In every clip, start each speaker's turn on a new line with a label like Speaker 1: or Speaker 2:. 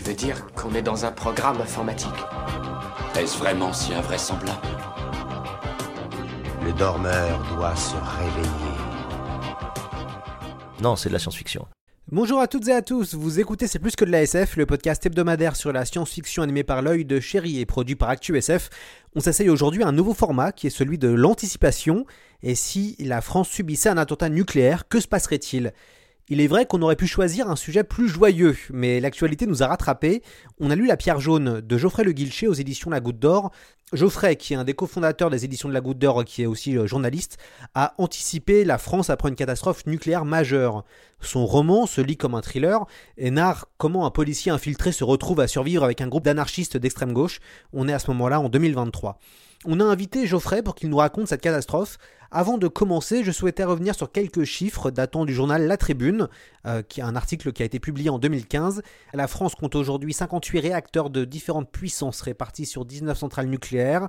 Speaker 1: Tu veux dire qu'on est dans un programme informatique
Speaker 2: Est-ce vraiment si invraisemblable
Speaker 3: Le dormeur doit se réveiller.
Speaker 4: Non, c'est de la science-fiction.
Speaker 5: Bonjour à toutes et à tous, vous écoutez C'est plus que de la SF, le podcast hebdomadaire sur la science-fiction animé par l'œil de Chéri et produit par ActuSF. On s'essaye aujourd'hui à un nouveau format qui est celui de l'anticipation. Et si la France subissait un attentat nucléaire, que se passerait-il? Il est vrai qu'on aurait pu choisir un sujet plus joyeux, mais l'actualité nous a rattrapés. On a lu La pierre jaune de Geoffrey Le Guilcher aux éditions La Goutte d'Or. Geoffrey, qui est un des cofondateurs des éditions de La Goutte d'Or, qui est aussi euh, journaliste, a anticipé la France après une catastrophe nucléaire majeure. Son roman se lit comme un thriller et narre comment un policier infiltré se retrouve à survivre avec un groupe d'anarchistes d'extrême gauche. On est à ce moment-là en 2023. On a invité Geoffrey pour qu'il nous raconte cette catastrophe. Avant de commencer, je souhaitais revenir sur quelques chiffres datant du journal La Tribune, euh, qui est un article qui a été publié en 2015. La France compte aujourd'hui 58 réacteurs de différentes puissances répartis sur 19 centrales nucléaires.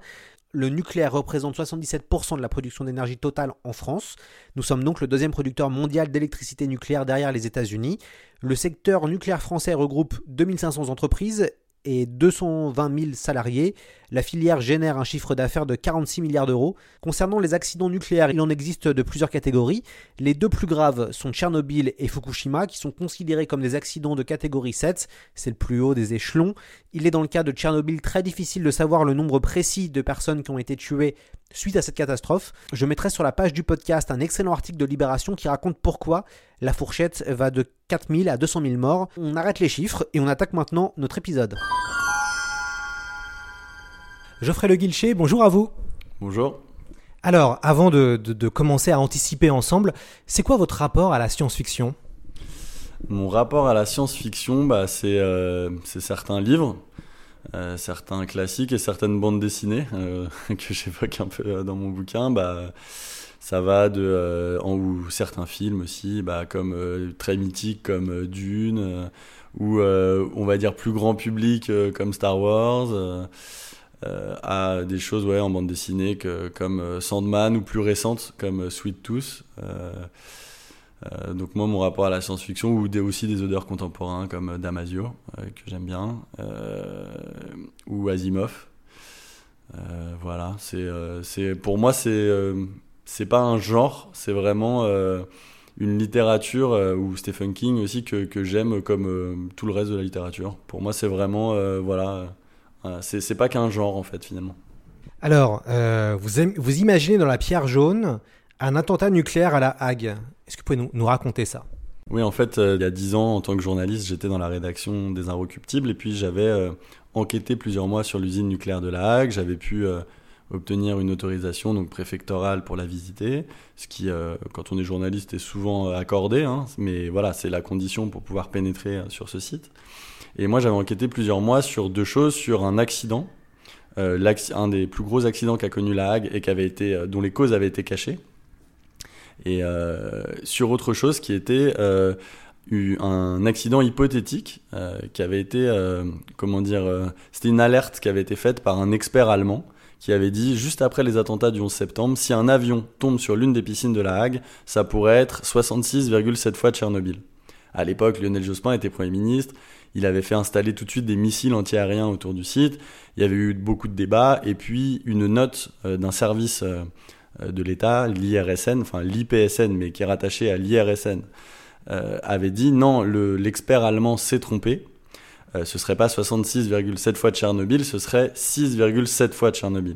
Speaker 5: Le nucléaire représente 77% de la production d'énergie totale en France. Nous sommes donc le deuxième producteur mondial d'électricité nucléaire derrière les États-Unis. Le secteur nucléaire français regroupe 2500 entreprises et 220 000 salariés. La filière génère un chiffre d'affaires de 46 milliards d'euros. Concernant les accidents nucléaires, il en existe de plusieurs catégories. Les deux plus graves sont Tchernobyl et Fukushima, qui sont considérés comme des accidents de catégorie 7. C'est le plus haut des échelons. Il est dans le cas de Tchernobyl très difficile de savoir le nombre précis de personnes qui ont été tuées suite à cette catastrophe. Je mettrai sur la page du podcast un excellent article de Libération qui raconte pourquoi la fourchette va de 4000 à 200 000 morts. On arrête les chiffres et on attaque maintenant notre épisode. Geoffrey Le Guilcher, bonjour à vous.
Speaker 6: Bonjour.
Speaker 5: Alors, avant de, commencer à anticiper ensemble, c'est quoi votre rapport à la science-fiction?
Speaker 6: Mon rapport à la science-fiction, bah, c'est euh, certains livres, euh, certains classiques et certaines bandes dessinées euh, que j'évoque un peu dans mon bouquin. Bah, ça va de en, ou certains films aussi, bah, comme très mythiques comme Dune, ou on va dire plus grand public comme Star Wars. Euh, à des choses ouais, en bande dessinée que, comme euh, Sandman ou plus récentes comme euh, Sweet Tooth. Donc moi, mon rapport à la science-fiction ou aussi des auteurs contemporains comme Damasio, que j'aime bien, ou Asimov. voilà, c'est, pour moi, c'est, c'est pas un genre, c'est vraiment une littérature, ou Stephen King aussi, que, que j'aime comme tout le reste de la littérature. Pour moi, c'est vraiment, voilà c'est pas qu'un genre en fait finalement.
Speaker 5: Alors, euh, vous, vous imaginez dans la pierre jaune un attentat nucléaire à la Hague. Est-ce que vous pouvez nous, raconter ça?
Speaker 6: Oui, en fait, euh, il y a dix ans, en tant que journaliste, j'étais dans la rédaction des Inrecuptibles et puis j'avais euh, enquêté plusieurs mois sur l'usine nucléaire de la Hague. J'avais pu obtenir une autorisation donc préfectorale pour la visiter, ce qui, quand on est journaliste, est souvent accordé. Hein, mais voilà, c'est la condition pour pouvoir pénétrer sur ce site. Et moi, j'avais enquêté plusieurs mois sur deux choses, sur un accident, euh, un des plus gros accidents qu'a connu la Hague et euh, dont les causes avaient été cachées, et euh, sur autre chose qui était un accident hypothétique qui avait été, comment dire, c'était une alerte qui avait été faite par un expert allemand qui avait dit juste après les attentats du 11 septembre, si un avion tombe sur l'une des piscines de la Hague, ça pourrait être 66,7 fois Tchernobyl. À l'époque, Lionel Jospin était Premier ministre, il avait fait installer tout de suite des missiles antiaériens autour du site. Il y avait eu beaucoup de débats. Et puis, une note euh, d'un service euh, euh, de l'État, l'IRSN, enfin l'IPSN, mais qui est rattaché à l'IRSN, avait dit non, l'expert allemand s'est trompé. ce serait pas 66,7 fois Tchernobyl, ce serait 6,7 fois Tchernobyl.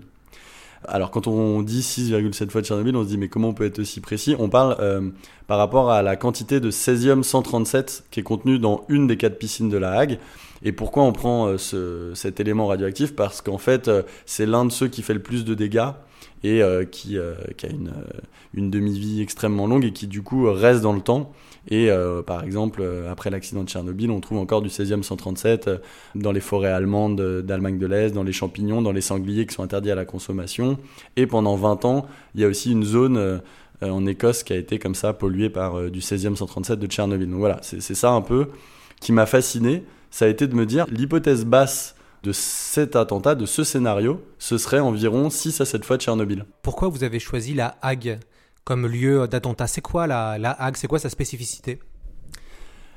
Speaker 6: Alors quand on dit 6,7 fois Tchernobyl, on se dit mais comment on peut être aussi précis? On parle euh, par rapport à la quantité de césium 137 qui est contenue dans une des quatre piscines de la Hague. Et pourquoi on prend euh, cet élément radioactif? Parce qu'en fait, euh, c'est l'un de ceux qui fait le plus de dégâts et qui, qui, a une, une demi-vie extrêmement longue et qui du coup reste dans le temps. Et par exemple, après l'accident de Tchernobyl, on trouve encore du 16e 137 dans les forêts allemandes d'Allemagne de l'Est, dans les champignons, dans les sangliers qui sont interdits à la consommation. Et pendant 20 ans, il y a aussi une zone en Écosse qui a été comme ça polluée par du 16e 137 de Tchernobyl. Donc voilà, c'est ça un peu qui m'a fasciné. Ça a été de me dire l'hypothèse basse de cet attentat, de ce scénario, ce serait environ 6 à 7 fois Tchernobyl.
Speaker 5: Pourquoi vous avez choisi la Hague comme lieu d'attentat? C'est quoi la, la Hague? C'est quoi sa spécificité?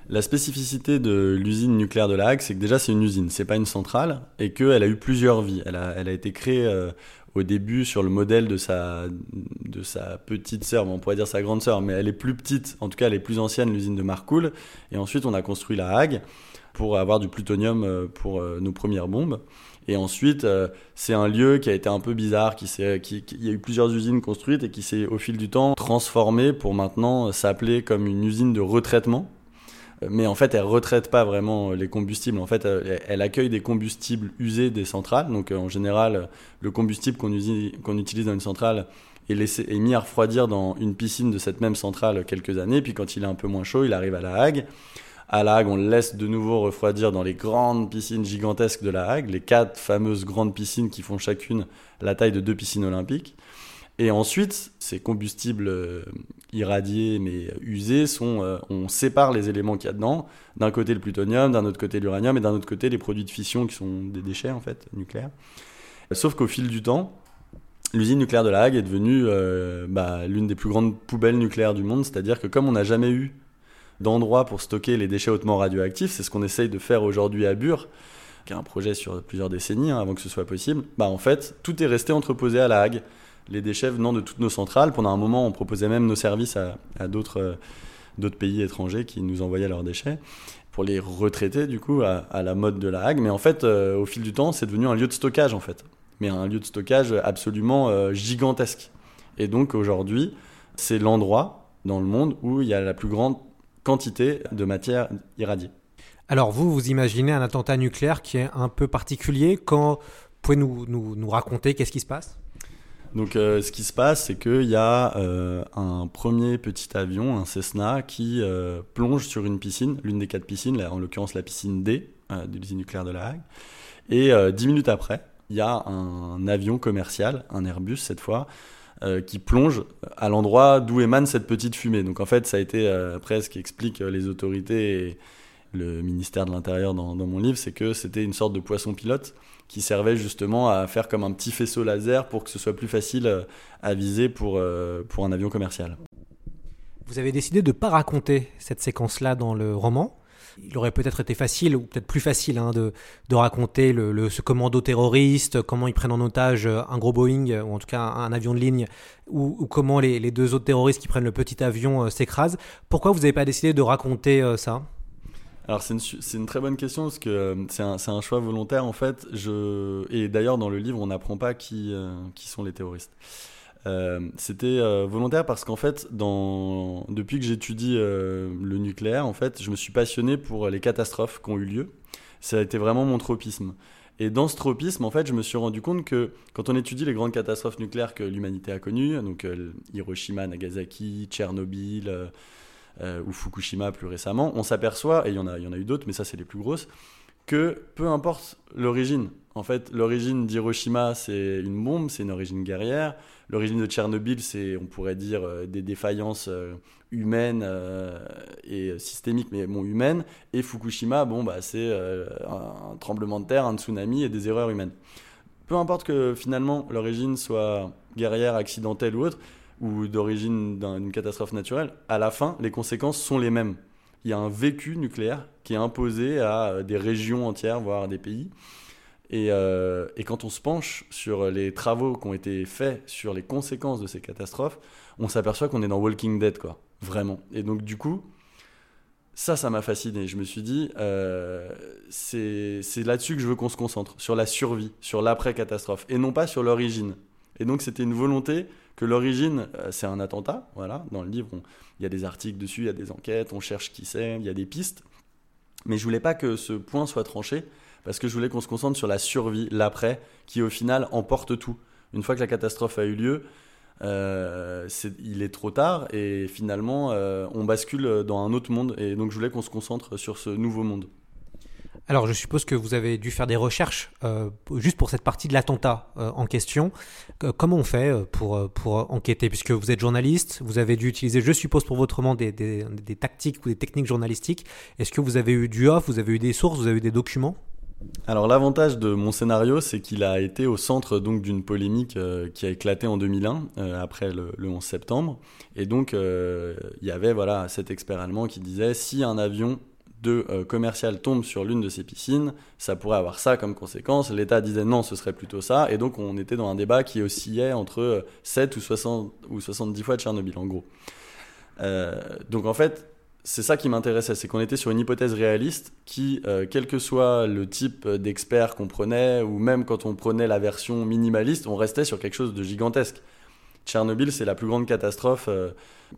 Speaker 6: La spécificité de l'usine nucléaire de la Hague, c'est que déjà c'est une usine, c'est pas une centrale, et qu'elle a eu plusieurs vies. Elle a, elle a été créée euh, au début sur le modèle de sa, de sa petite sœur, on pourrait dire sa grande sœur, mais elle est plus petite, en tout cas elle est plus ancienne, l'usine de Marcoule. Et ensuite on a construit la Hague pour avoir du plutonium euh, pour euh, nos premières bombes. Et ensuite, euh, c'est un lieu qui a été un peu bizarre, qui, qui, il y a eu plusieurs usines construites et qui s'est au fil du temps transformé pour maintenant s'appeler comme une usine de retraitement. Mais en fait, elle retraite pas vraiment les combustibles. En fait, elle accueille des combustibles usés des centrales. Donc, en général, le combustible qu'on qu'on utilise dans une centrale est, laissé, est mis à refroidir dans une piscine de cette même centrale quelques années. Puis, quand il est un peu moins chaud, il arrive à la Hague. À La Hague, on le laisse de nouveau refroidir dans les grandes piscines gigantesques de La Hague, les quatre fameuses grandes piscines qui font chacune la taille de deux piscines olympiques. Et ensuite, ces combustibles euh, irradiés mais usés sont, euh, on sépare les éléments qu'il y a dedans. D'un côté le plutonium, d'un autre côté l'uranium et d'un autre côté les produits de fission qui sont des déchets en fait nucléaires. Sauf qu'au fil du temps, l'usine nucléaire de La Hague est devenue euh, bah, l'une des plus grandes poubelles nucléaires du monde. C'est-à-dire que comme on n'a jamais eu d'endroits pour stocker les déchets hautement radioactifs. C'est ce qu'on essaye de faire aujourd'hui à Bure, qui est un projet sur plusieurs décennies hein, avant que ce soit possible. Bah, en fait, tout est resté entreposé à La Hague. Les déchets venant de toutes nos centrales. Pendant un moment, on proposait même nos services à, euh, d'autres pays étrangers qui nous envoyaient leurs déchets pour les retraiter du coup à, la mode de La Hague. Mais en fait, euh, au fil du temps, c'est devenu un lieu de stockage en fait. Mais un lieu de stockage absolument euh, gigantesque. Et donc aujourd'hui, c'est l'endroit dans le monde où il y a la plus grande quantité de matière irradiée.
Speaker 5: Alors vous, vous imaginez un attentat nucléaire qui est un peu particulier. Quand pouvez-vous nous, nous, raconter qu'est-ce qui se passe?
Speaker 6: Donc, euh, ce qui se passe, c'est qu'il y a euh, un premier petit avion, un Cessna, qui euh, plonge sur une piscine, l'une des quatre piscines, en l'occurrence la piscine D de l'usine nucléaire de La Hague. Et dix minutes après, il y a un avion commercial, un Airbus cette fois, euh, qui plonge à l'endroit d'où émane cette petite fumée. Donc en fait, ça a été euh, après ce qui explique euh, les autorités et le ministère de l'Intérieur dans, mon livre, c'est que c'était une sorte de poisson pilote qui servait justement à faire comme un petit faisceau laser pour que ce soit plus facile à viser pour, pour un avion commercial.
Speaker 5: Vous avez décidé de ne pas raconter cette séquence-là dans le roman il aurait peut-être été facile, ou peut-être plus facile, hein, de, raconter le, ce commando terroriste, comment ils prennent en otage euh, un gros Boeing, ou en tout cas un, avion de ligne, ou, comment les, deux autres terroristes qui prennent le petit avion euh, s'écrasent. Pourquoi vous n'avez pas décidé de raconter euh, ça?
Speaker 6: Alors c'est une, très bonne question parce que c'est un, choix volontaire en fait. Je, et d'ailleurs dans le livre on n'apprend pas qui, qui sont les terroristes. Euh, c'était euh, volontaire parce qu'en fait, depuis que j'étudie euh, le nucléaire, en fait, je me suis passionné pour les catastrophes qui ont eu lieu. Ça a été vraiment mon tropisme. Et dans ce tropisme, en fait, je me suis rendu compte que quand on étudie les grandes catastrophes nucléaires que l'humanité a connues, donc Hiroshima, Nagasaki, Tchernobyl ou Fukushima plus récemment, on s'aperçoit, et il y en a eu d'autres, mais ça c'est les plus grosses, que peu importe l'origine, en fait, l'origine d'Hiroshima, c'est une bombe, c'est une origine guerrière. L'origine de Tchernobyl, c'est, on pourrait dire, euh, des défaillances euh, humaines euh, et systémiques, mais bon, humaines. Et Fukushima, bon, bah, c'est un tremblement de terre, un tsunami et des erreurs humaines. Peu importe que finalement l'origine soit guerrière, accidentelle ou autre, ou d'origine d'une catastrophe naturelle, à la fin, les conséquences sont les mêmes. Il y a un vécu nucléaire qui est imposé à des régions entières, voire des pays. Euh, et, quand on se penche sur les travaux qui ont été faits sur les conséquences de ces catastrophes, on s'aperçoit qu'on est dans Walking Dead, quoi. Vraiment. Et donc, du coup, ça, ça m'a fasciné. Je me suis dit, euh, c'est là-dessus que je veux qu'on se concentre, sur la survie, sur l'après-catastrophe, et non pas sur l'origine. Et donc, c'était une volonté que l'origine, euh, c'est un attentat. Voilà, dans le livre, il y a des articles dessus, il y a des enquêtes, on cherche qui c'est, il y a des pistes. Mais je voulais pas que ce point soit tranché parce que je voulais qu'on se concentre sur la survie, l'après, qui au final emporte tout. Une fois que la catastrophe a eu lieu, euh, il est trop tard et finalement euh, on bascule dans un autre monde et donc je voulais qu'on se concentre sur ce nouveau monde.
Speaker 5: Alors, je suppose que vous avez dû faire des recherches euh, juste pour cette partie de l'attentat en question. Que- comment on fait pour, pour enquêter? Puisque vous êtes journaliste, vous avez dû utiliser, je suppose, pour votre roman des, des, des tactiques ou des techniques journalistiques. Est-ce que vous avez eu du off, vous avez eu des sources, vous avez eu des documents?
Speaker 6: Alors l'avantage de mon scénario, c'est qu'il a été au centre donc d'une polémique euh, qui a éclaté en 2001 euh, après le, le 11 septembre. Et donc euh, il y avait voilà cet expert allemand qui disait si un avion de commercial tombe sur l'une de ces piscines, ça pourrait avoir ça comme conséquence. L'État disait non, ce serait plutôt ça. Et donc on était dans un débat qui oscillait entre euh, 7 ou 60 ou 70 fois Tchernobyl en gros. Donc en fait, c'est ça qui m'intéressait, c'est qu'on était sur une hypothèse réaliste qui, euh, quel que soit le type d'expert qu'on prenait, ou même quand on prenait la version minimaliste, on restait sur quelque chose de gigantesque. Tchernobyl, c'est la plus grande catastrophe euh,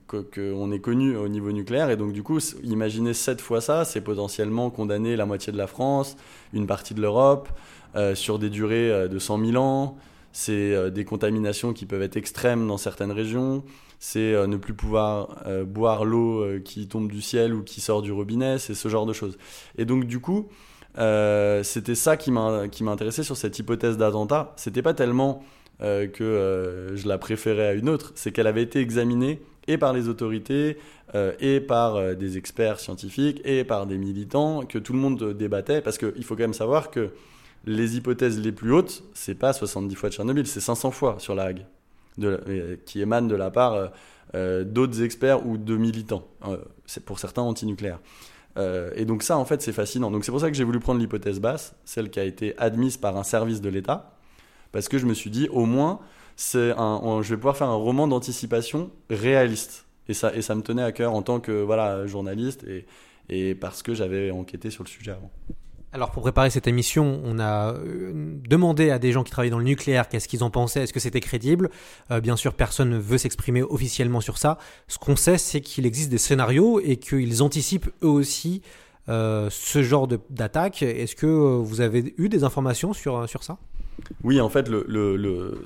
Speaker 6: que- qu'on ait connue au niveau nucléaire, et donc du coup, imaginez sept fois ça, c'est potentiellement condamner la moitié de la France, une partie de l'Europe, euh, sur des durées euh, de 100 000 ans, c'est euh, des contaminations qui peuvent être extrêmes dans certaines régions, c'est euh, ne plus pouvoir euh, boire l'eau qui tombe du ciel ou qui sort du robinet, c'est ce genre de choses. Et donc du coup, c'était ça qui m'intéressait sur cette hypothèse d'attentat. C'était pas tellement que je la préférais à une autre, c'est qu'elle avait été examinée et par les autorités, et par des experts scientifiques, et par des militants, que tout le monde débattait, parce qu'il faut quand même savoir que les hypothèses les plus hautes, c'est pas 70 fois Tchernobyl, c'est 500 fois sur la Hague, de euh, qui émanent de la part euh, euh, d'autres experts ou de militants, c'est pour certains antinucléaires. Et donc ça, en fait, c'est fascinant. Donc c'est pour ça que j'ai voulu prendre l'hypothèse basse, celle qui a été admise par un service de l'État, parce que je me suis dit, au moins, c'est un, je vais pouvoir faire un roman d'anticipation réaliste. Et ça, et ça me tenait à cœur en tant que voilà, journaliste et, et parce que j'avais enquêté sur le sujet avant.
Speaker 5: Alors pour préparer cette émission, on a euh, demandé à des gens qui travaillent dans le nucléaire qu'est-ce qu'ils en pensaient, est-ce que c'était crédible. Euh, bien sûr, personne ne veut s'exprimer officiellement sur ça. Ce qu'on sait, c'est qu'il existe des scénarios et qu'ils anticipent eux aussi euh, ce genre d'attaque. Est-ce que vous avez eu des informations sur, ça?
Speaker 6: Oui, en fait,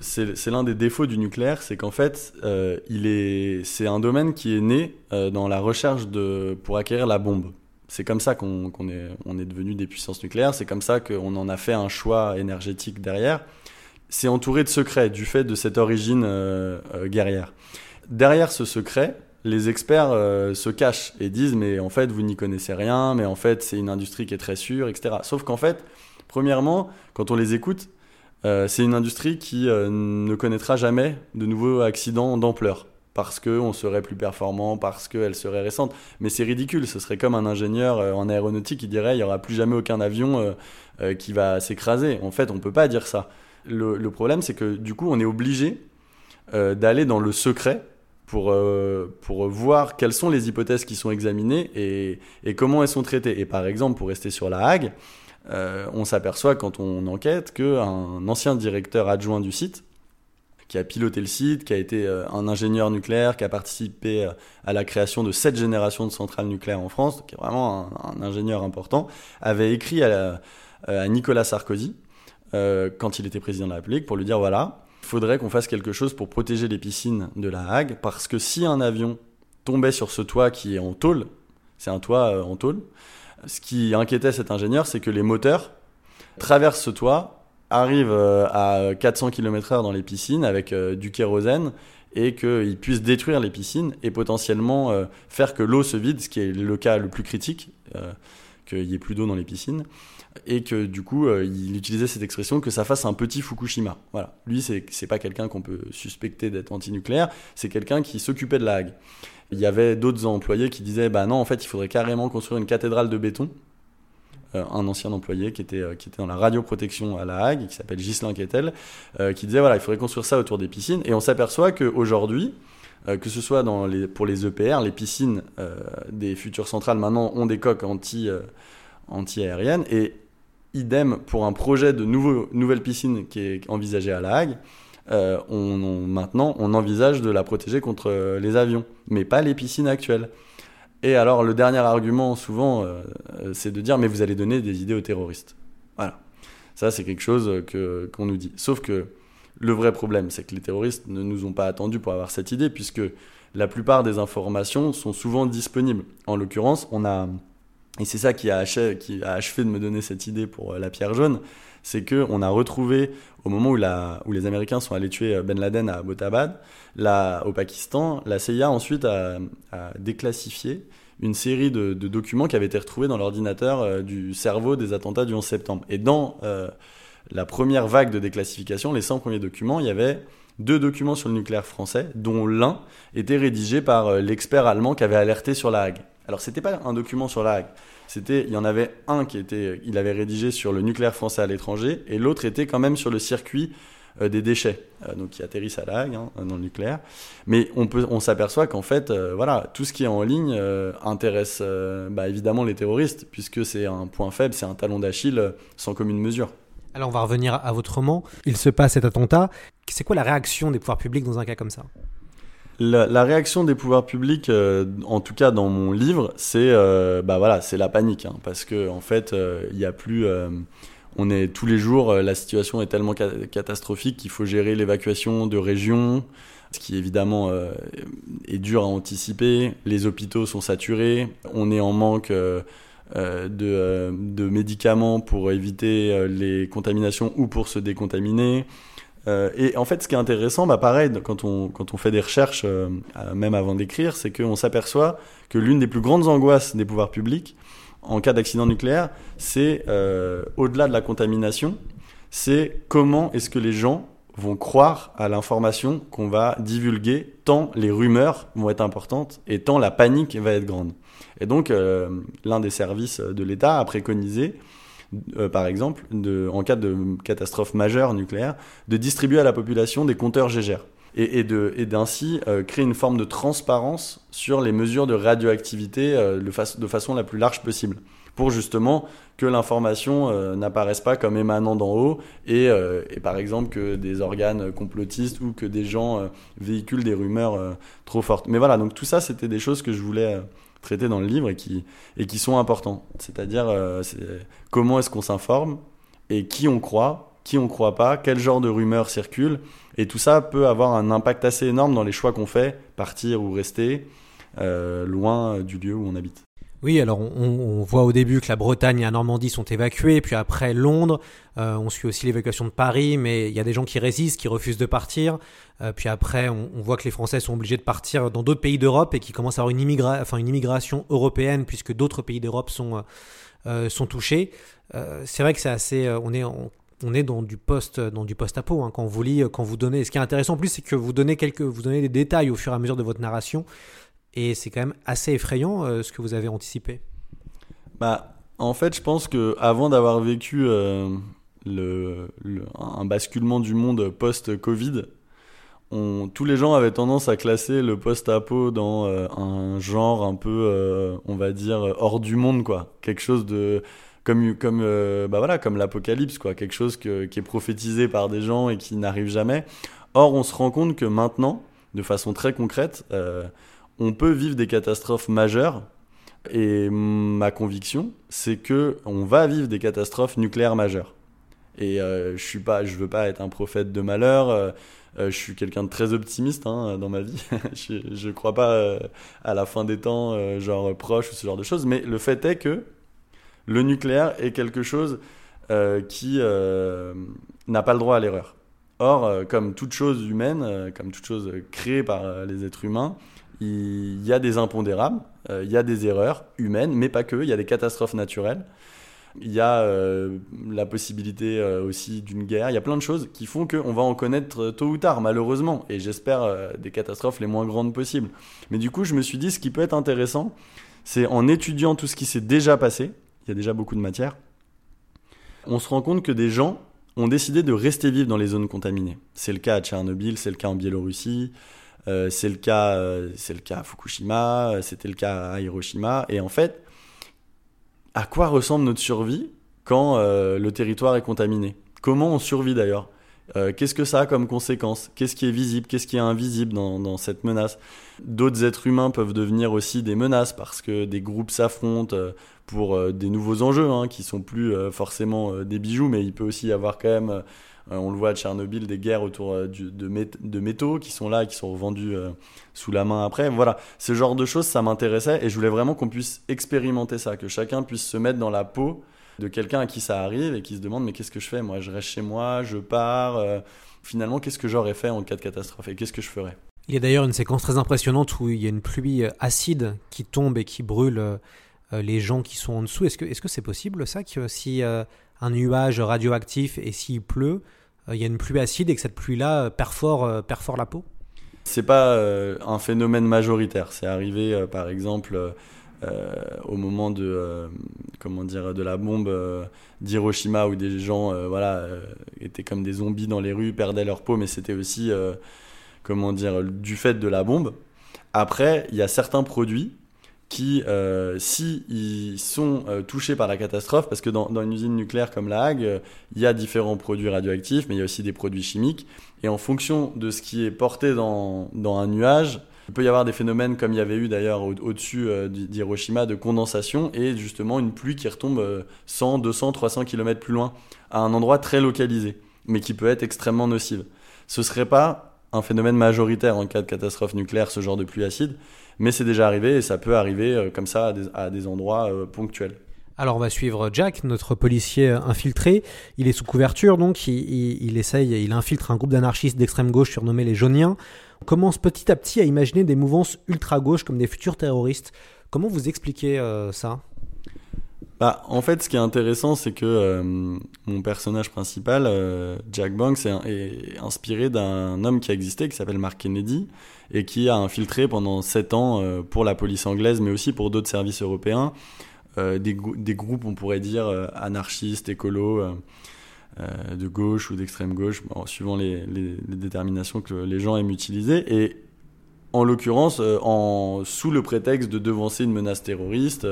Speaker 6: c'est l'un des défauts du nucléaire, c'est qu'en fait, c'est un domaine qui est né dans la recherche de, pour acquérir la bombe. C'est comme ça qu'on est, on devenu des puissances nucléaires, c'est comme ça qu'on en a fait un choix énergétique derrière. C'est entouré de secrets du fait de cette origine euh, euh, guerrière. Derrière ce secret, les experts euh, se cachent et disent mais en fait vous n'y connaissez rien, mais en fait c'est une industrie qui est très sûre, etc. Sauf qu'en fait, premièrement, quand on les écoute, c'est une industrie qui ne connaîtra jamais de nouveaux accidents d'ampleur parce qu'on serait plus performant, parce qu'elle serait récente. Mais c'est ridicule, ce serait comme un ingénieur euh, en aéronautique qui dirait il n'y aura plus jamais aucun avion euh, euh, qui va s'écraser. En fait, on ne peut pas dire ça. Le, problème, c'est que du coup, on est obligé d'aller dans le secret pour, pour voir quelles sont les hypothèses qui sont examinées et, et comment elles sont traitées. Et par exemple, pour rester sur la Hague, on s'aperçoit quand on enquête qu'un ancien directeur adjoint du site, qui a piloté le site, qui a été euh, un ingénieur nucléaire, qui a participé euh, à la création de sept générations de centrales nucléaires en France, qui est vraiment un, ingénieur important, avait écrit à, à Nicolas Sarkozy, euh, quand il était président de la République, pour lui dire voilà, il faudrait qu'on fasse quelque chose pour protéger les piscines de la Hague, parce que si un avion tombait sur ce toit qui est en tôle, c'est un toit euh, en tôle, ce qui inquiétait cet ingénieur, c'est que les moteurs traversent ce toit, arrivent euh, à 400 km/h dans les piscines avec euh, du kérosène et qu'ils puissent détruire les piscines et potentiellement euh, faire que l'eau se vide, ce qui est le cas le plus critique, qu'il n'y ait plus d'eau dans les piscines, et que du coup, il utilisait cette expression que ça fasse un petit Fukushima. Voilà. Lui, c'est pas quelqu'un qu'on peut suspecter d'être antinucléaire, c'est quelqu'un qui s'occupait de la Hague. Il y avait d'autres employés qui disaient bah non, en fait, il faudrait carrément construire une cathédrale de béton. Euh, un ancien employé qui était, euh, qui était dans la radioprotection à La Hague, qui s'appelle Ghislain Kettel, euh, qui disait voilà, il faudrait construire ça autour des piscines. Et on s'aperçoit qu'aujourd'hui, euh, que ce soit pour les EPR, les piscines des futures centrales maintenant ont des coques anti, anti-aériennes. Et idem pour un projet de nouvelle piscine qui est envisagé à La Hague. On, maintenant, on envisage de la protéger contre les avions, mais pas les piscines actuelles. Et alors, le dernier argument, souvent, euh, euh, c'est de dire, mais vous allez donner des idées aux terroristes. Voilà. Ça, c'est quelque chose que, qu'on nous dit. Sauf que Le vrai problème, c'est que les terroristes ne nous ont pas attendus pour avoir cette idée, puisque la plupart des informations sont souvent disponibles. En l'occurrence, on a, et c'est ça qui a, achevé, de me donner cette idée pour euh, la pierre jaune, c'est que on a retrouvé au moment où, la, les Américains sont allés tuer Ben Laden à Abbottabad, là, au Pakistan, la CIA ensuite a, déclassifié une série de, documents qui avaient été retrouvés dans l'ordinateur euh, du cerveau des attentats du 11 septembre. Et dans euh, la première vague de déclassification, les 100 premiers documents, il y avait deux documents sur le nucléaire français, dont l'un était rédigé par euh, l'expert allemand qui avait alerté sur la Hague. Alors c'était pas un document sur la Hague, c'était il y en avait un qui était il avait rédigé sur le nucléaire français à l'étranger et l'autre était quand même sur le circuit euh, des déchets, euh, donc qui atterrissent à la Hague hein, dans le nucléaire. Mais on peut on s'aperçoit qu'en fait euh, voilà tout ce qui est en ligne intéresse bah, évidemment les terroristes puisque c'est un point faible, c'est un talon d'Achille sans commune mesure.
Speaker 5: Alors on va revenir à votre roman. Il se passe cet attentat. C'est quoi la réaction des pouvoirs publics dans un cas comme ça?
Speaker 6: La, réaction des pouvoirs publics, euh, en tout cas dans mon livre, c'est euh, bah la panique, hein, parce que en fait, euh, il y a plus, on est tous les jours, la situation est tellement ca catastrophique qu'il faut gérer l'évacuation de régions, ce qui évidemment est dur à anticiper. Les hôpitaux sont saturés, on est en manque. De, médicaments pour éviter les contaminations ou pour se décontaminer. Euh, et en fait, ce qui est intéressant, bah pareil, quand on, quand on fait des recherches, euh, même avant d'écrire, c'est qu'on s'aperçoit que l'une des plus grandes angoisses des pouvoirs publics, en cas d'accident nucléaire, c'est, euh, au-delà de la contamination, c'est comment est-ce que les gens vont croire à l'information qu'on va divulguer, tant les rumeurs vont être importantes et tant la panique va être grande. Et donc, l'un des services de l'État a préconisé euh, par exemple, en cas de catastrophe majeure nucléaire, de distribuer à la population des compteurs GGR et, d'ainsi euh, créer une forme de transparence sur les mesures de radioactivité euh, de, fa de, façon la plus large possible pour justement que l'information n'apparaisse pas comme émanant d'en haut et, et, par exemple que des organes complotistes ou que des gens véhiculent des rumeurs trop fortes. Mais voilà, donc tout ça c'était des choses que je voulais traités dans le livre et qui, et qui sont importants. C'est-à-dire euh, comment est-ce qu'on s'informe et qui on croit, qui on croit pas, quel genre de rumeurs circulent. Et tout ça peut avoir un impact assez énorme dans les choix qu'on fait, partir ou rester euh, loin du lieu où on habite.
Speaker 5: Oui, alors on, voit au début que la Bretagne et la Normandie sont évacuées, puis après Londres, euh, on suit aussi l'évacuation de Paris, mais il y a des gens qui résistent, qui refusent de partir. Euh, puis après, on, voit que les Français sont obligés de partir dans d'autres pays d'Europe et qui commencent à avoir une, immigration européenne puisque d'autres pays d'Europe sont, euh, touchés. C'est vrai que c'est assez, on est on est dans du post dans du post-apo hein, quand vous lit quand vous donnez ce qui est intéressant en plus c'est que vous donnez quelques vous donnez des détails au fur et à mesure de votre narration et c'est quand même assez effrayant euh, ce que vous avez anticipé.
Speaker 6: Bah, en fait, je pense que avant d'avoir vécu euh, le, un basculement du monde post-Covid, tous les gens avaient tendance à classer le post-apo dans euh, un genre un peu, on va dire, hors du monde, quoi. Quelque chose de comme comme bah voilà comme l'apocalypse quoi quelque chose qui est prophétisé par des gens et qui n'arrive jamais or on se rend compte que maintenant de façon très concrète on peut vivre des catastrophes majeures et ma conviction c'est que on va vivre des catastrophes nucléaires majeures. Et euh, je suis pas je veux pas être un prophète de malheur euh, euh, je suis quelqu'un de très optimiste hein, dans ma vie. Je, je crois pas à la fin des temps genre proche ou ce genre de choses mais le fait est que le nucléaire est quelque chose qui n'a pas le droit à l'erreur. Or comme toute chose humaine comme toute chose créée par les êtres humains il y a des impondérables, euh, il y a des erreurs humaines, mais pas que, il y a des catastrophes naturelles, il y a euh, la possibilité euh, aussi d'une guerre, il y a plein de choses qui font qu'on va en connaître tôt ou tard, malheureusement, et j'espère des catastrophes les moins grandes possibles. Mais du coup, je me suis dit, ce qui peut être intéressant, c'est en étudiant tout ce qui s'est déjà passé, il y a déjà beaucoup de matière, on se rend compte que des gens ont décidé de rester vivre dans les zones contaminées. C'est le cas à Tchernobyl, c'est le cas en Biélorussie, euh, c'est le cas, euh, c'est le cas à Fukushima, euh, c'était le cas à Hiroshima. Et en fait, à quoi ressemble notre survie quand le territoire est contaminé? Comment on survit d'ailleurs? Qu'est-ce que ça a comme conséquence? Qu'est-ce qui est visible? Qu'est-ce qui est invisible dans, cette menace? D'autres êtres humains peuvent devenir aussi des menaces parce que des groupes s'affrontent pour des nouveaux enjeux hein, qui sont plus forcément des bijoux, mais il peut aussi y avoir quand même, on le voit à Tchernobyl, des guerres autour du, de, métaux qui sont là, qui sont revendus sous la main après. Voilà, ce genre de choses, ça m'intéressait et je voulais vraiment qu'on puisse expérimenter ça, que chacun puisse se mettre dans la peau de quelqu'un à qui ça arrive et qui se demande mais qu'est-ce que je fais Moi, je reste chez moi, je pars. finalement, qu'est-ce que j'aurais fait en cas de catastrophe et qu'est-ce que je ferais?
Speaker 5: Il y a d'ailleurs une séquence très impressionnante où il y a une pluie acide qui tombe et qui brûle euh, les gens qui sont en dessous. Est-ce que c'est -ce c'est possible ça que si euh, un nuage radioactif et s'il pleut, euh, il y a une pluie acide et que cette pluie-là perfore, perfore la peau
Speaker 6: C'est pas un phénomène majoritaire. C'est arrivé par exemple au moment de comment dire de la bombe d'Hiroshima où des gens voilà étaient comme des zombies dans les rues, perdaient leur peau, mais c'était aussi comment dire du fait de la bombe. Après, il y a certains produits qui, euh, si ils sont euh, touchés par la catastrophe, parce que dans, une usine nucléaire comme la Hague, euh, il y a différents produits radioactifs, mais il y a aussi des produits chimiques, et en fonction de ce qui est porté dans, un nuage, il peut y avoir des phénomènes comme il y avait eu d'ailleurs au-dessus d'Hiroshima de condensation et justement une pluie qui retombe 100, 200, 300 km plus loin à un endroit très localisé, mais qui peut être extrêmement nocive. Ce serait pas un phénomène majoritaire en cas de catastrophe nucléaire, ce genre de pluie acide, mais c'est déjà arrivé et ça peut arriver euh, comme ça à des, endroits euh, ponctuels.
Speaker 5: Alors on va suivre Jack, notre policier infiltré. Il est sous couverture, donc il, essaye, il infiltre un groupe d'anarchistes d'extrême gauche surnommés les Jauniens. On commence petit à petit à imaginer des mouvances ultra gauche comme des futurs terroristes. Comment vous expliquez euh, ça?
Speaker 6: Bah, en fait, ce qui est intéressant, c'est que mon personnage principal, Jack Banks, est, inspiré d'un homme qui a existé, qui s'appelle Mark Kennedy, et qui a infiltré pendant 7 ans euh, pour la police anglaise, mais aussi pour d'autres services européens, euh, des, des, groupes, on pourrait dire, euh, anarchistes, écolos, de gauche ou d'extrême gauche, suivant les, les, déterminations que les gens aiment utiliser. Et en l'occurrence, en, sous le prétexte de devancer une menace terroriste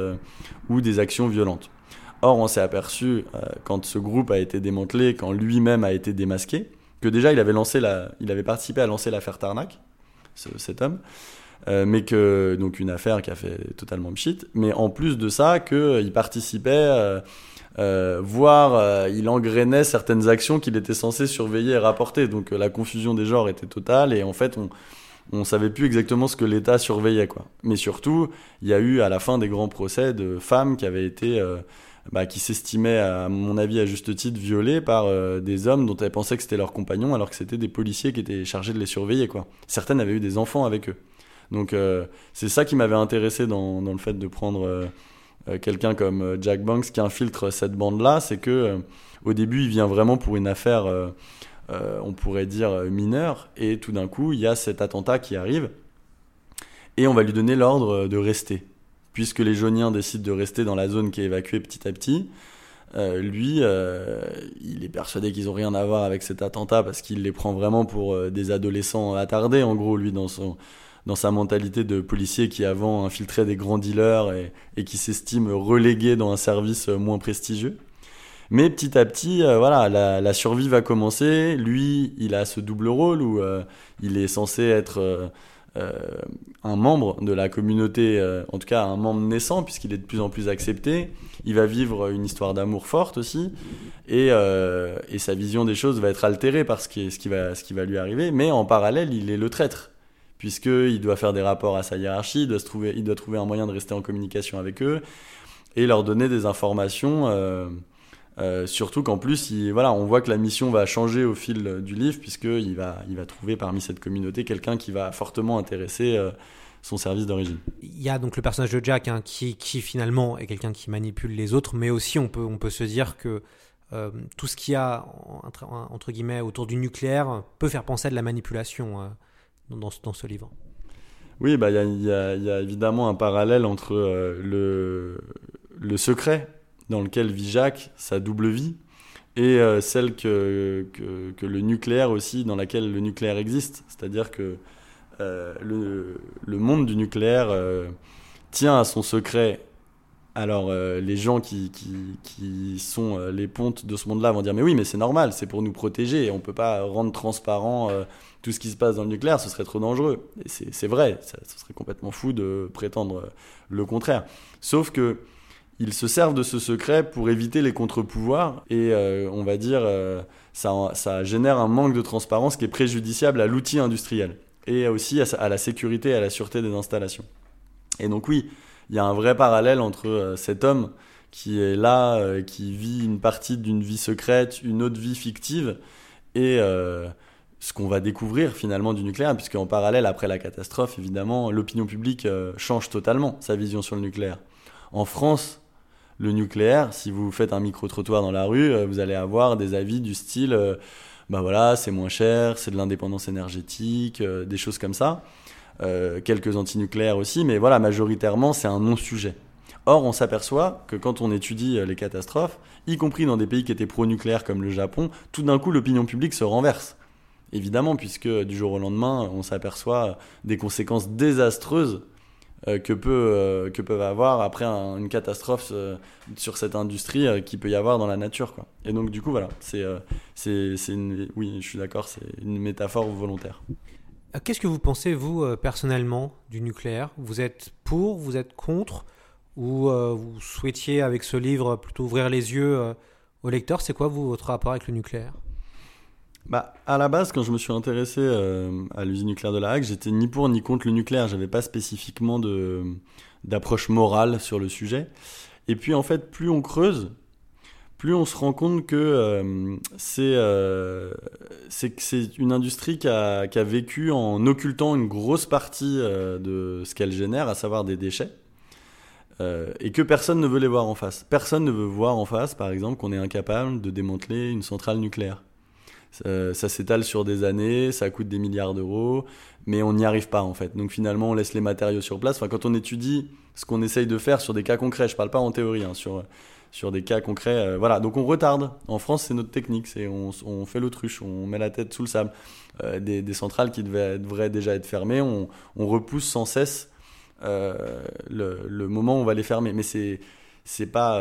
Speaker 6: ou des actions violentes. Or, on s'est aperçu, quand ce groupe a été démantelé, quand lui-même a été démasqué, que déjà il avait, lancé la, il avait participé à lancer l'affaire Tarnac, cet homme. Euh, mais que donc une affaire qui a fait totalement pchit, mais en plus de ça qu'il euh, participait, euh, euh, voire il engrainait certaines actions qu'il était censé surveiller et rapporter. Donc la confusion des genres était totale et en fait on on savait plus exactement ce que l'État surveillait quoi. Mais surtout il y a eu à la fin des grands procès de femmes qui avaient été bah, qui s'estimaient, à mon avis, à juste titre, violées par euh, des hommes dont elles pensaient que c'était leurs compagnons, alors que c'était des policiers qui étaient chargés de les surveiller. Quoi. Certaines avaient eu des enfants avec eux. Donc euh, c'est ça qui m'avait intéressé dans, dans, le fait de prendre euh, quelqu'un comme Jack Banks qui infiltre cette bande-là, c'est que au début, il vient vraiment pour une affaire, on pourrait dire, mineure, et tout d'un coup, il y a cet attentat qui arrive, et on va lui donner l'ordre de rester puisque les jauniens décident de rester dans la zone qui est évacuée petit à petit. Euh, lui, euh, il est persuadé qu'ils ont rien à voir avec cet attentat parce qu'il les prend vraiment pour euh, des adolescents attardés, en gros, lui, dans, son, dans sa mentalité de policier qui avant infiltrait des grands dealers et, et qui s'estime relégué dans un service moins prestigieux. Mais petit à petit, voilà, la, survie va commencer. Lui, il a ce double rôle où il est censé être euh, un membre de la communauté, euh, en tout cas un membre naissant, puisqu'il est de plus en plus accepté. Il va vivre une histoire d'amour forte aussi, et, euh, et, sa vision des choses va être altérée par ce qui, ce, qui va, ce qui va lui arriver, mais en parallèle, il est le traître, puisqu'il doit faire des rapports à sa hiérarchie, il doit, se trouver, il doit trouver un moyen de rester en communication avec eux, et leur donner des informations euh, surtout qu'en plus, il, voilà, on voit que la mission va changer au fil du livre, puisqu'il va, il va trouver parmi cette communauté quelqu'un qui va fortement intéresser euh, son service d'origine.
Speaker 5: Il y a donc le personnage de Jack hein, qui, qui, finalement est quelqu'un qui manipule les autres, mais aussi on peut, on peut se dire que euh, tout ce qu'il y a entre, entre, guillemets autour du nucléaire peut faire penser à de la manipulation dans, dans, ce livre.
Speaker 6: Oui, bah, il bah, y, y, y, a évidemment un parallèle entre le, le secret dans lequel vit Jacques, sa double vie, et euh, celle que, que, le nucléaire aussi, dans laquelle le nucléaire existe. C'est-à-dire que euh, le, le, monde du nucléaire euh, tient à son secret. Alors les gens qui, qui, qui sont les pontes de ce monde-là vont dire mais oui mais c'est normal, c'est pour nous protéger, on ne peut pas rendre transparent tout ce qui se passe dans le nucléaire, ce serait trop dangereux. Et c'est vrai, ce serait complètement fou de prétendre le contraire. Sauf que ils se servent de ce secret pour éviter les contre-pouvoirs et euh, on va dire euh, ça, ça génère un manque de transparence qui est préjudiciable à l'outil industriel et aussi à, la sécurité et à la sûreté des installations. Et donc oui, il y a un vrai parallèle entre euh, cet homme qui est là, euh, qui vit une partie d'une vie secrète, une autre vie fictive, et ce qu'on va découvrir finalement du nucléaire, puisque en parallèle, après la catastrophe, évidemment, l'opinion publique change totalement sa vision sur le nucléaire. En France, le nucléaire, si vous faites un micro-trottoir dans la rue, euh, vous allez avoir des avis du style, euh, bah voilà, c'est moins cher, c'est de l'indépendance énergétique, euh, des choses comme ça. Quelques antinucléaires aussi, mais voilà, majoritairement, c'est un non-sujet. Or, on s'aperçoit que quand on étudie les catastrophes, y compris dans des pays qui étaient pro-nucléaires comme le Japon, tout d'un coup, l'opinion publique se renverse. Évidemment, puisque du jour au lendemain, on s'aperçoit des conséquences désastreuses que, peut, euh, que peuvent avoir après un- une catastrophe euh, sur cette industrie euh, qu'il peut y avoir dans la nature. Quoi. Et donc, du coup, voilà, c'est, euh, une, oui, je suis d'accord, c'est une métaphore volontaire.
Speaker 5: Euh, Qu'est-ce que vous pensez, vous, euh, personnellement, du nucléaire? Vous êtes pour, vous êtes contre Ou euh, vous souhaitiez, avec ce livre, plutôt ouvrir les yeux euh, au lecteur? C'est quoi, vous, votre rapport avec le nucléaire?
Speaker 6: Bah, à la base, quand je me suis intéressé euh, à l'usine nucléaire de La Hague, j'étais ni pour ni contre le nucléaire. J'avais pas spécifiquement de d'approche morale sur le sujet. Et puis, en fait, plus on creuse, plus on se rend compte que euh, c'est euh, c'est une industrie qui a, qui a vécu en occultant une grosse partie de ce qu'elle génère, à savoir des déchets. Et que personne ne veut les voir en face. Personne ne veut voir en face, par exemple, qu'on est incapable de démanteler une centrale nucléaire. Euh, ça s'étale sur des années, ça coûte des milliards d'euros, mais on n'y arrive pas en fait. Donc finalement, on laisse les matériaux sur place. Enfin, quand on étudie ce qu'on essaye de faire sur des cas concrets, je parle pas en théorie, hein, sur, sur des cas concrets, euh, voilà. Donc on retarde. En France, c'est notre technique, c'est on, fait l'autruche, on met la tête sous le sable. Euh, des, centrales qui devraient déjà être fermées, on, repousse sans cesse le, le moment où on va les fermer. Mais c'est c'est pas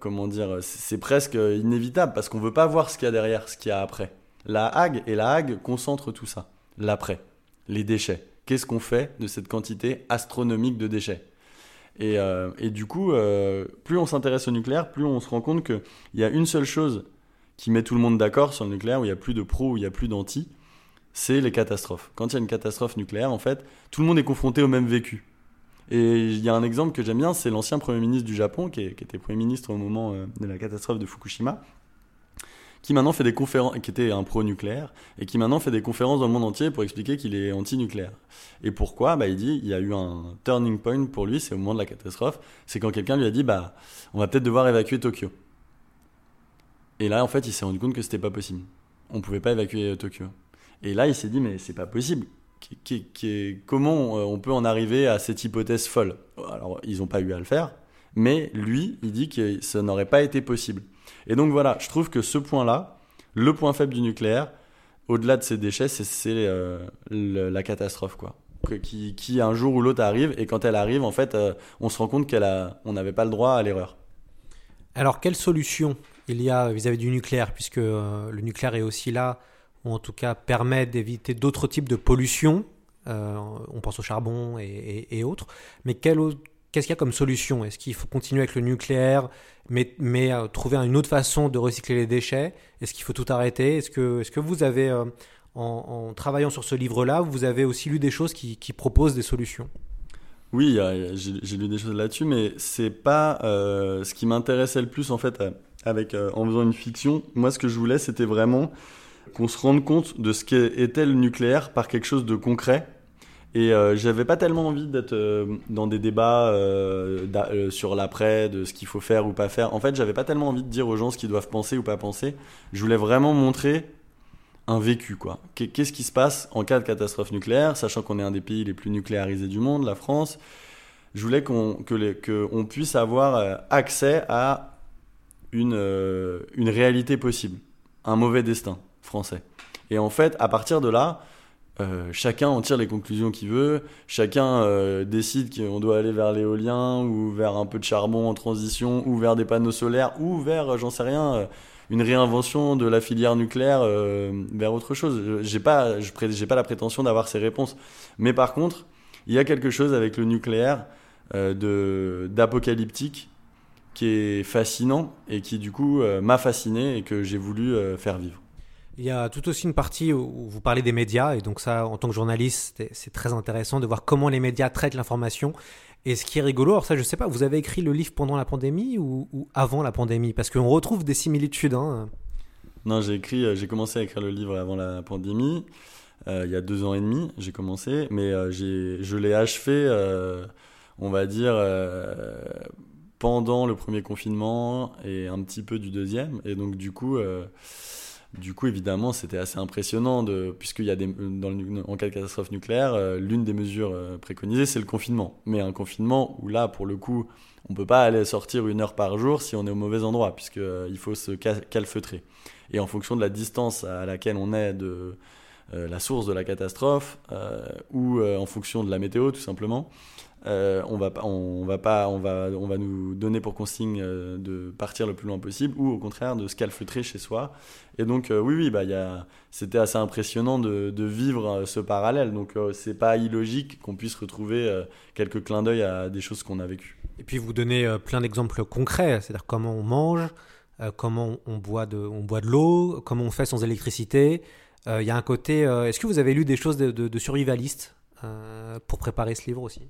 Speaker 6: comment dire, c'est presque inévitable parce qu'on veut pas voir ce qu'il y a derrière, ce qu'il y a après. La Hague et la Hague concentrent tout ça. L'après, les déchets. Qu'est-ce qu'on fait de cette quantité astronomique de déchets? Et, euh, et du coup, euh, plus on s'intéresse au nucléaire, plus on se rend compte qu'il y a une seule chose qui met tout le monde d'accord sur le nucléaire, où il n'y a plus de pro, où il n'y a plus d'anti, c'est les catastrophes. Quand il y a une catastrophe nucléaire, en fait, tout le monde est confronté au même vécu. Et il y a un exemple que j'aime bien, c'est l'ancien Premier ministre du Japon, qui était Premier ministre au moment euh, de la catastrophe de Fukushima, qui maintenant fait des conférences, qui était un pro-nucléaire, et qui maintenant fait des conférences dans le monde entier pour expliquer qu'il est anti-nucléaire. Et pourquoi? Bah, Il dit il y a eu un turning point pour lui, c'est au moment de la catastrophe, c'est quand quelqu'un lui a dit bah, on va peut-être devoir évacuer Tokyo. Et là, en fait, il s'est rendu compte que c'était pas possible. On pouvait pas évacuer euh, Tokyo. Et là, il s'est dit mais c'est pas possible. Comment euh, on peut en arriver à cette hypothèse folle? Alors, ils n'ont pas eu à le faire, mais lui, il dit que ça n'aurait pas été possible. Et donc voilà, je trouve que ce point-là, le point faible du nucléaire, au-delà de ses déchets, c'est euh, la catastrophe, quoi. Qui, un jour ou l'autre arrive, et quand elle arrive, en fait, euh, on se rend compte qu'elle a, on n'avait pas le droit à l'erreur.
Speaker 5: Alors, quelle solution il y a vis-à-vis du nucléaire, puisque euh, le nucléaire est aussi là, ou en tout cas permet d'éviter d'autres types de pollution On pense au charbon et autres. Mais quelle autre- qu'est-ce qu'il y a comme solution? Est-ce qu'il faut continuer avec le nucléaire, mais, mais euh, trouver une autre façon de recycler les déchets? Est-ce qu'il faut tout arrêter? Est-ce que, est-ce que vous avez, euh, en, travaillant sur ce livre-là, vous avez aussi lu des choses qui, proposent des solutions?
Speaker 6: Oui, j'ai lu des choses là-dessus, mais c'est pas euh, ce qui m'intéressait le plus en fait avec en faisant une fiction. Moi, ce que je voulais, c'était vraiment qu'on se rende compte de ce qu'était le nucléaire par quelque chose de concret. Et euh, j'avais pas tellement envie d'être euh, dans des débats euh, euh, sur l'après, de ce qu'il faut faire ou pas faire. En fait, j'avais pas tellement envie de dire aux gens ce qu'ils doivent penser ou pas penser. Je voulais vraiment montrer un vécu, quoi. Qu'est- Qu'est-ce qui se passe en cas de catastrophe nucléaire, sachant qu'on est un des pays les plus nucléarisés du monde, la France. Je voulais qu'on puisse avoir accès à une réalité possible, un mauvais destin français. Et en fait, à partir de là, euh, chacun en tire les conclusions qu'il veut, chacun euh, décide qu'on doit aller vers l'éolien ou vers un peu de charbon en transition ou vers des panneaux solaires ou vers, euh, j'en sais rien, une réinvention de la filière nucléaire vers autre chose. J'ai pas, j'ai pas la prétention d'avoir ces réponses, mais par contre, il y a quelque chose avec le nucléaire d'apocalyptique qui est fascinant et qui du coup m'a fasciné et que j'ai voulu faire vivre.
Speaker 5: Il y a tout aussi une partie où vous parlez des médias, et donc ça, en tant que journaliste, c'est très intéressant de voir comment les médias traitent l'information. Et ce qui est rigolo, alors ça, je sais pas, vous avez écrit le livre pendant la pandémie ou, avant la pandémie? Parce qu'on retrouve des similitudes. Hein.
Speaker 6: Non, j'ai écrit, euh, j'ai commencé à écrire le livre avant la pandémie. Euh, il y a deux ans et demi, j'ai commencé, mais euh, je l'ai achevé, on va dire, pendant le premier confinement et un petit peu du deuxième. Et donc, du coup, du coup, évidemment, c'était assez impressionnant, de, puisqu'il y a des, cas de catastrophe nucléaire, euh, l'une des mesures euh, préconisées, c'est le confinement. Mais un confinement où là, pour le coup, on ne peut pas aller sortir une heure par jour si on est au mauvais endroit, puisqu'il euh, faut se calfeutrer. Et en fonction de la distance à laquelle on est de la source de la catastrophe, ou en fonction de la météo, tout simplement, euh, on va on va pas on va on va nous donner pour consigne euh, de partir le plus loin possible ou au contraire de se calfeutrer chez soi. Et donc euh, oui oui bah c'était assez impressionnant de, vivre ce parallèle. Donc c'est pas illogique qu'on puisse retrouver quelques clins d'œil à des choses qu'on a vécues.
Speaker 5: Et puis vous donnez plein d'exemples concrets c'est-à-dire comment on mange comment on boit de on boit de l'eau comment on fait sans électricité. Il y a un côté est-ce que vous avez lu des choses de, de, de pour préparer ce livre aussi?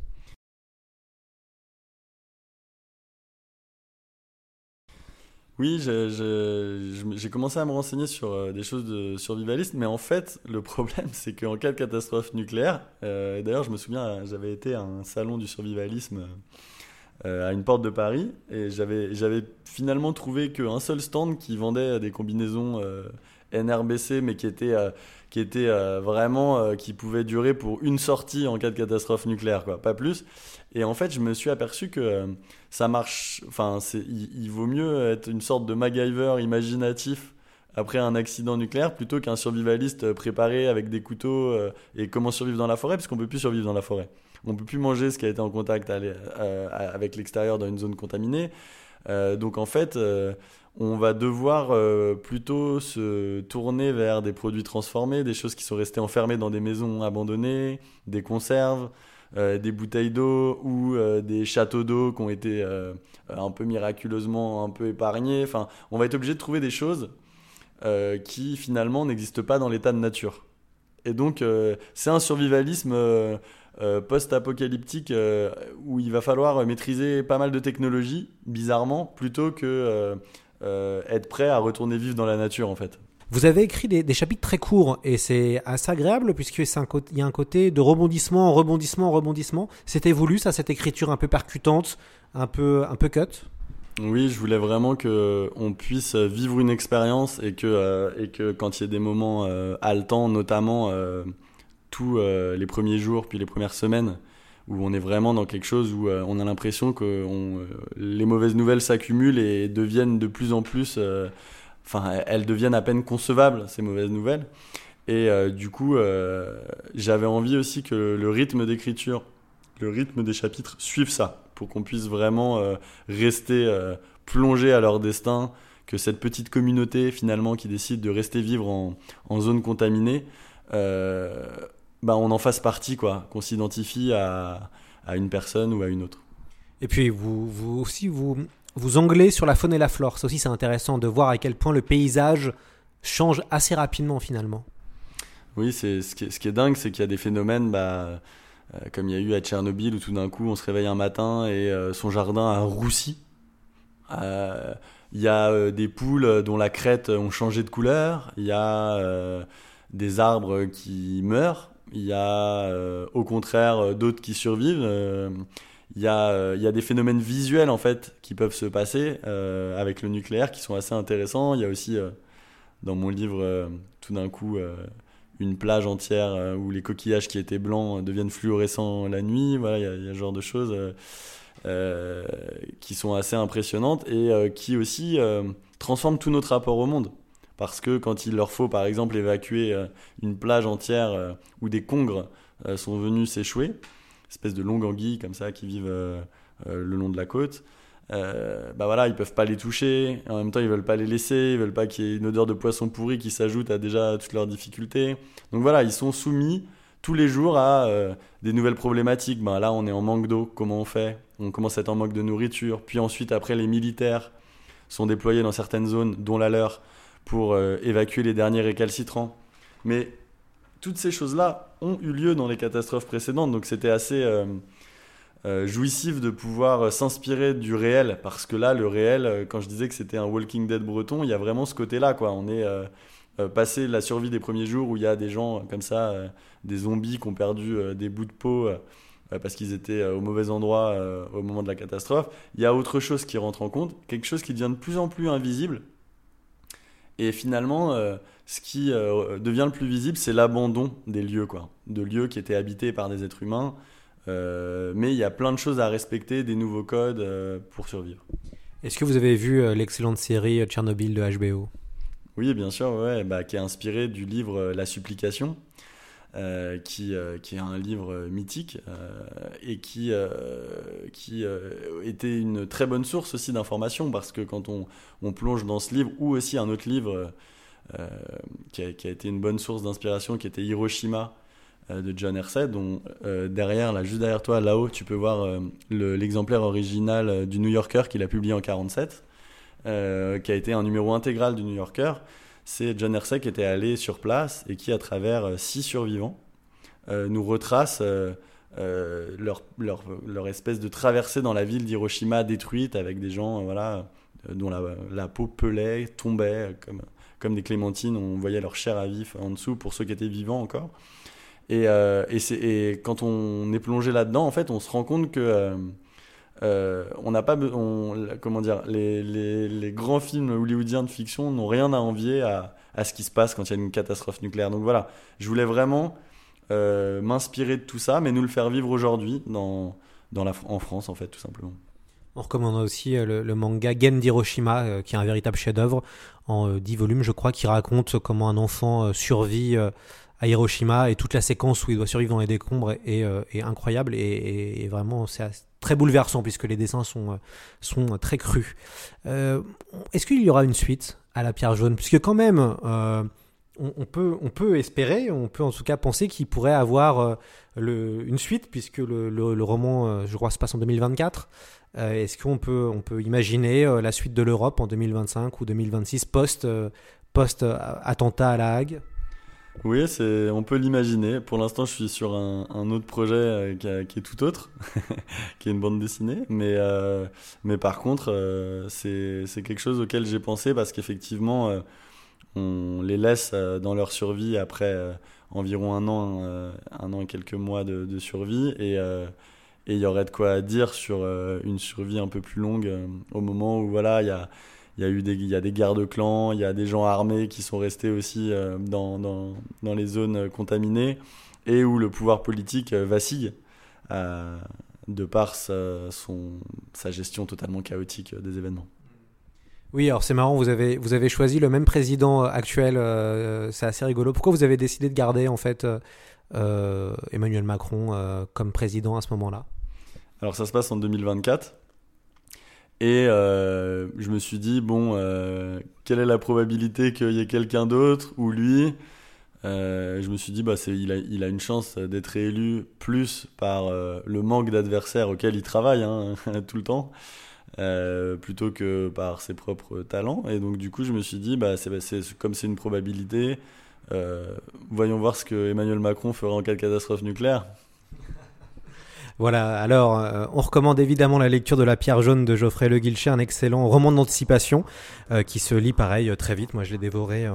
Speaker 6: Oui, j'ai commencé à me renseigner sur euh, des choses de survivalistes, mais en fait, le problème, c'est qu'en cas de catastrophe nucléaire, euh, d'ailleurs, je me souviens, j'avais été à un salon du survivalisme euh, à une porte de Paris, et j'avais finalement trouvé qu'un seul stand qui vendait des combinaisons NRBC, mais qui était qui était vraiment qui pouvait durer pour une sortie en cas de catastrophe nucléaire, quoi, pas plus. Et en fait, je me suis aperçu que euh, ça marche. Enfin, il, il, vaut mieux être une sorte de MacGyver imaginatif après un accident nucléaire plutôt qu'un survivaliste préparé avec des couteaux euh, et comment survivre dans la forêt, parce qu'on peut plus survivre dans la forêt. On peut plus manger ce qui a été en contact euh, avec l'extérieur dans une zone contaminée. Donc en fait, on va devoir plutôt se tourner vers des produits transformés, des choses qui sont restées enfermées dans des maisons abandonnées, des conserves. Euh, des bouteilles d'eau ou euh, des châteaux d'eau qui ont été euh, un peu miraculeusement un peu épargnés. Enfin, on va être obligé de trouver des choses qui finalement n'existent pas dans l'état de nature. Et donc, c'est un survivalisme post-apocalyptique où il va falloir maîtriser pas mal de technologies, bizarrement, plutôt que être prêt à retourner vivre dans la nature, en fait.
Speaker 5: Vous avez écrit des, chapitres très courts et c'est assez agréable puisqu'il y a un côté de rebondissement, rebondissement, rebondissement. C'était voulu ça, cette écriture un peu percutante, un peu, un peu cut?
Speaker 6: Oui, je voulais vraiment que on puisse vivre une expérience et que euh, et que quand il y a des moments euh, haletants, notamment euh, tous les premiers jours puis les premières semaines, où on est vraiment dans quelque chose où on a l'impression que les mauvaises nouvelles s'accumulent et deviennent de plus en plus enfin, elles deviennent à peine concevables, ces mauvaises nouvelles. Et euh, du coup, euh, j'avais envie aussi que le rythme d'écriture, le rythme des chapitres suive ça, pour qu'on puisse vraiment euh, rester plongé à leur destin, que cette petite communauté finalement qui décide de rester vivre en zone contaminée, bah, on en fasse partie, quoi, qu'on s'identifie à, à une personne ou à une autre.
Speaker 5: Et puis vous, vous aussi, vous, vous anglez sur la faune et la flore. Ça aussi, c'est intéressant de voir à quel point le paysage change assez rapidement finalement.
Speaker 6: Oui, c'est ce, qui est, ce qui est dingue, c'est qu'il y a des phénomènes, bah, euh, comme il y a eu à Tchernobyl, où tout d'un coup on se réveille un matin et euh, son jardin a roussi. Euh, il y a des poules dont la crête ont changé de couleur. Il y a des arbres qui meurent. Il y a au contraire d'autres qui survivent il y, a, euh, il y a des phénomènes visuels en fait qui peuvent se passer euh, avec le nucléaire qui sont assez intéressants. Il y a aussi euh, dans mon livre tout d'un coup une plage entière où les coquillages qui étaient blancs deviennent fluorescents la nuit. Voilà, il y a, il y a ce genre de choses qui sont assez impressionnantes et qui aussi transforment tout notre rapport au monde. Parce que quand il leur faut par exemple évacuer une plage entière où des congres sont venus s'échouer, espèces de longues anguilles comme ça qui vivent euh, euh, le long de la côte. Euh, bah voilà, ils peuvent pas les toucher. En même temps, ils veulent pas les laisser. Ils veulent pas qu'il y ait une odeur de poisson pourri qui s'ajoute à déjà toutes leurs difficultés. Donc voilà, ils sont soumis tous les jours à des nouvelles problématiques. Bah là, on est en manque d'eau. Comment on fait? On commence à être en manque de nourriture, puis ensuite après les militaires sont déployés dans certaines zones, dont la leur, pour euh, évacuer les derniers récalcitrants. Mais toutes ces choses-là ont eu lieu dans les catastrophes précédentes, donc c'était assez euh, euh, jouissif de pouvoir s'inspirer du réel, parce que là, le réel, quand je disais que c'était un Walking Dead breton, il y a vraiment ce côté-là. On est passé la survie des premiers jours où il y a des gens comme ça, des zombies qui ont perdu des bouts de peau parce qu'ils étaient au mauvais endroit au moment de la catastrophe. Il y a autre chose qui rentre en compte, quelque chose qui devient de plus en plus invisible, et finalement, euh, ce qui euh, devient le plus visible, c'est l'abandon des lieux, quoi. De lieux qui étaient habités par des êtres humains. Euh, mais il y a plein de choses à respecter, des nouveaux codes pour survivre.
Speaker 5: Est-ce que vous avez vu l'excellente série Tchernobyl de HBO
Speaker 6: Oui, bien sûr, ouais, bah, qui est inspirée du livre La Supplication euh, qui, euh, qui, est un livre mythique euh, et qui, qui était une très bonne source aussi d'informations parce que quand on, on, plonge dans ce livre ou aussi un autre livre qui a, qui, a, été une bonne source d'inspiration qui était Hiroshima de John Hersey dont derrière là juste derrière toi là-haut tu peux voir l'exemplaire original du New Yorker qu'il a publié en 47 qui a été un numéro intégral du New Yorker c'est John Hersey qui était allé sur place et qui, à travers euh, six survivants, euh, nous retrace euh, leur, leur, leur, espèce de traversée dans la ville d'Hiroshima détruite avec des gens voilà, dont la, la, peau pelait, tombait comme, comme des clémentines. On voyait leur chair à vif en dessous pour ceux qui étaient vivants encore. Et, et, et quand on est plongé là-dedans, en fait, on se rend compte que euh, on n'a pas, on, comment dire, les, grands films hollywoodiens de fiction n'ont rien à envier à, ce qui se passe quand il y a une catastrophe nucléaire. Donc voilà, je voulais vraiment euh, m'inspirer de tout ça, mais nous le faire vivre aujourd'hui dans, en France, en fait, tout simplement.
Speaker 5: On recommande aussi euh, le, manga Game d'Hiroshima, qui est un véritable chef-d'œuvre en 10 volumes, je crois, qui raconte comment un enfant survit à Hiroshima et toute la séquence où il doit survivre dans les décombres est, incroyable et, vraiment c'est très bouleversant puisque les dessins sont, euh, sont très crus. Euh, est-ce qu'il y aura une suite à la pierre jaune? Puisque quand même, euh, on, peut, on peut espérer, on peut en tout cas penser qu'il pourrait avoir une suite puisque le, le, roman, je crois, se passe en 2024. Est-ce qu'on peut, on peut imaginer la suite de l'Europe en 2025 ou 2026 post, post attentat à la Hague?
Speaker 6: Oui, c'est, on peut l'imaginer. Pour l'instant, je suis sur un, autre projet euh, qui, est tout autre, qui est une bande dessinée. Mais, euh, mais par contre, euh, c'est, c'est quelque chose auquel j'ai pensé parce qu'effectivement, on les laisse dans leur survie après environ un an, un an et quelques mois de, survie. Et il y aurait de quoi dire sur une survie un peu plus longue au moment où voilà, il y a il y a eu des, il y a des guerres de clans, il y a des gens armés qui sont restés aussi euh, dans, dans, dans, les zones contaminées et où le pouvoir politique euh, vacille euh, de par sa, son, sa gestion totalement chaotique des événements.
Speaker 5: Oui, alors c'est marrant, vous avez, vous avez choisi le même président actuel, c'est assez rigolo. Pourquoi vous avez décidé de garder en fait Emmanuel Macron comme président à ce moment-là?
Speaker 6: Alors ça se passe en 2024. Et euh, je me suis dit, bon, euh, quelle est la probabilité qu'il y ait quelqu'un d'autre ou lui? Euh, Je me suis dit, bah, il, a, il a une chance d'être élu plus par le manque d'adversaires auquel il travaille hein, tout le temps, plutôt que par ses propres talents. Et donc, du coup, je me suis dit, bah, c'est, comme c'est une probabilité, voyons voir ce que Emmanuel Macron fera en cas de catastrophe nucléaire.
Speaker 5: Voilà, alors euh, on recommande évidemment la lecture de La Pierre jaune de Geoffrey Le Guilcher, un excellent roman d'anticipation euh, qui se lit pareil euh, très vite. Moi je l'ai dévoré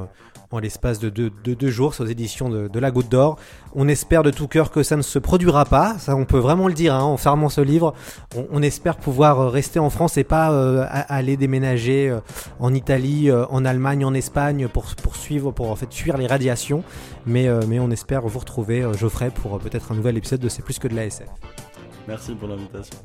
Speaker 5: en l'espace de deux, jours, c'est aux éditions de, La Goutte d'Or. On espère de tout cœur que ça ne se produira pas, ça on peut vraiment le dire hein, en fermant ce livre. On, espère pouvoir euh, rester en France et pas euh, aller déménager euh, en Italie, en Allemagne, en Espagne pour, suivre, pour en fait fuir les radiations. Mais, mais on espère vous retrouver, Geoffrey, pour peut-être un nouvel épisode de C'est plus que de la SF.
Speaker 6: Merci pour l'invitation.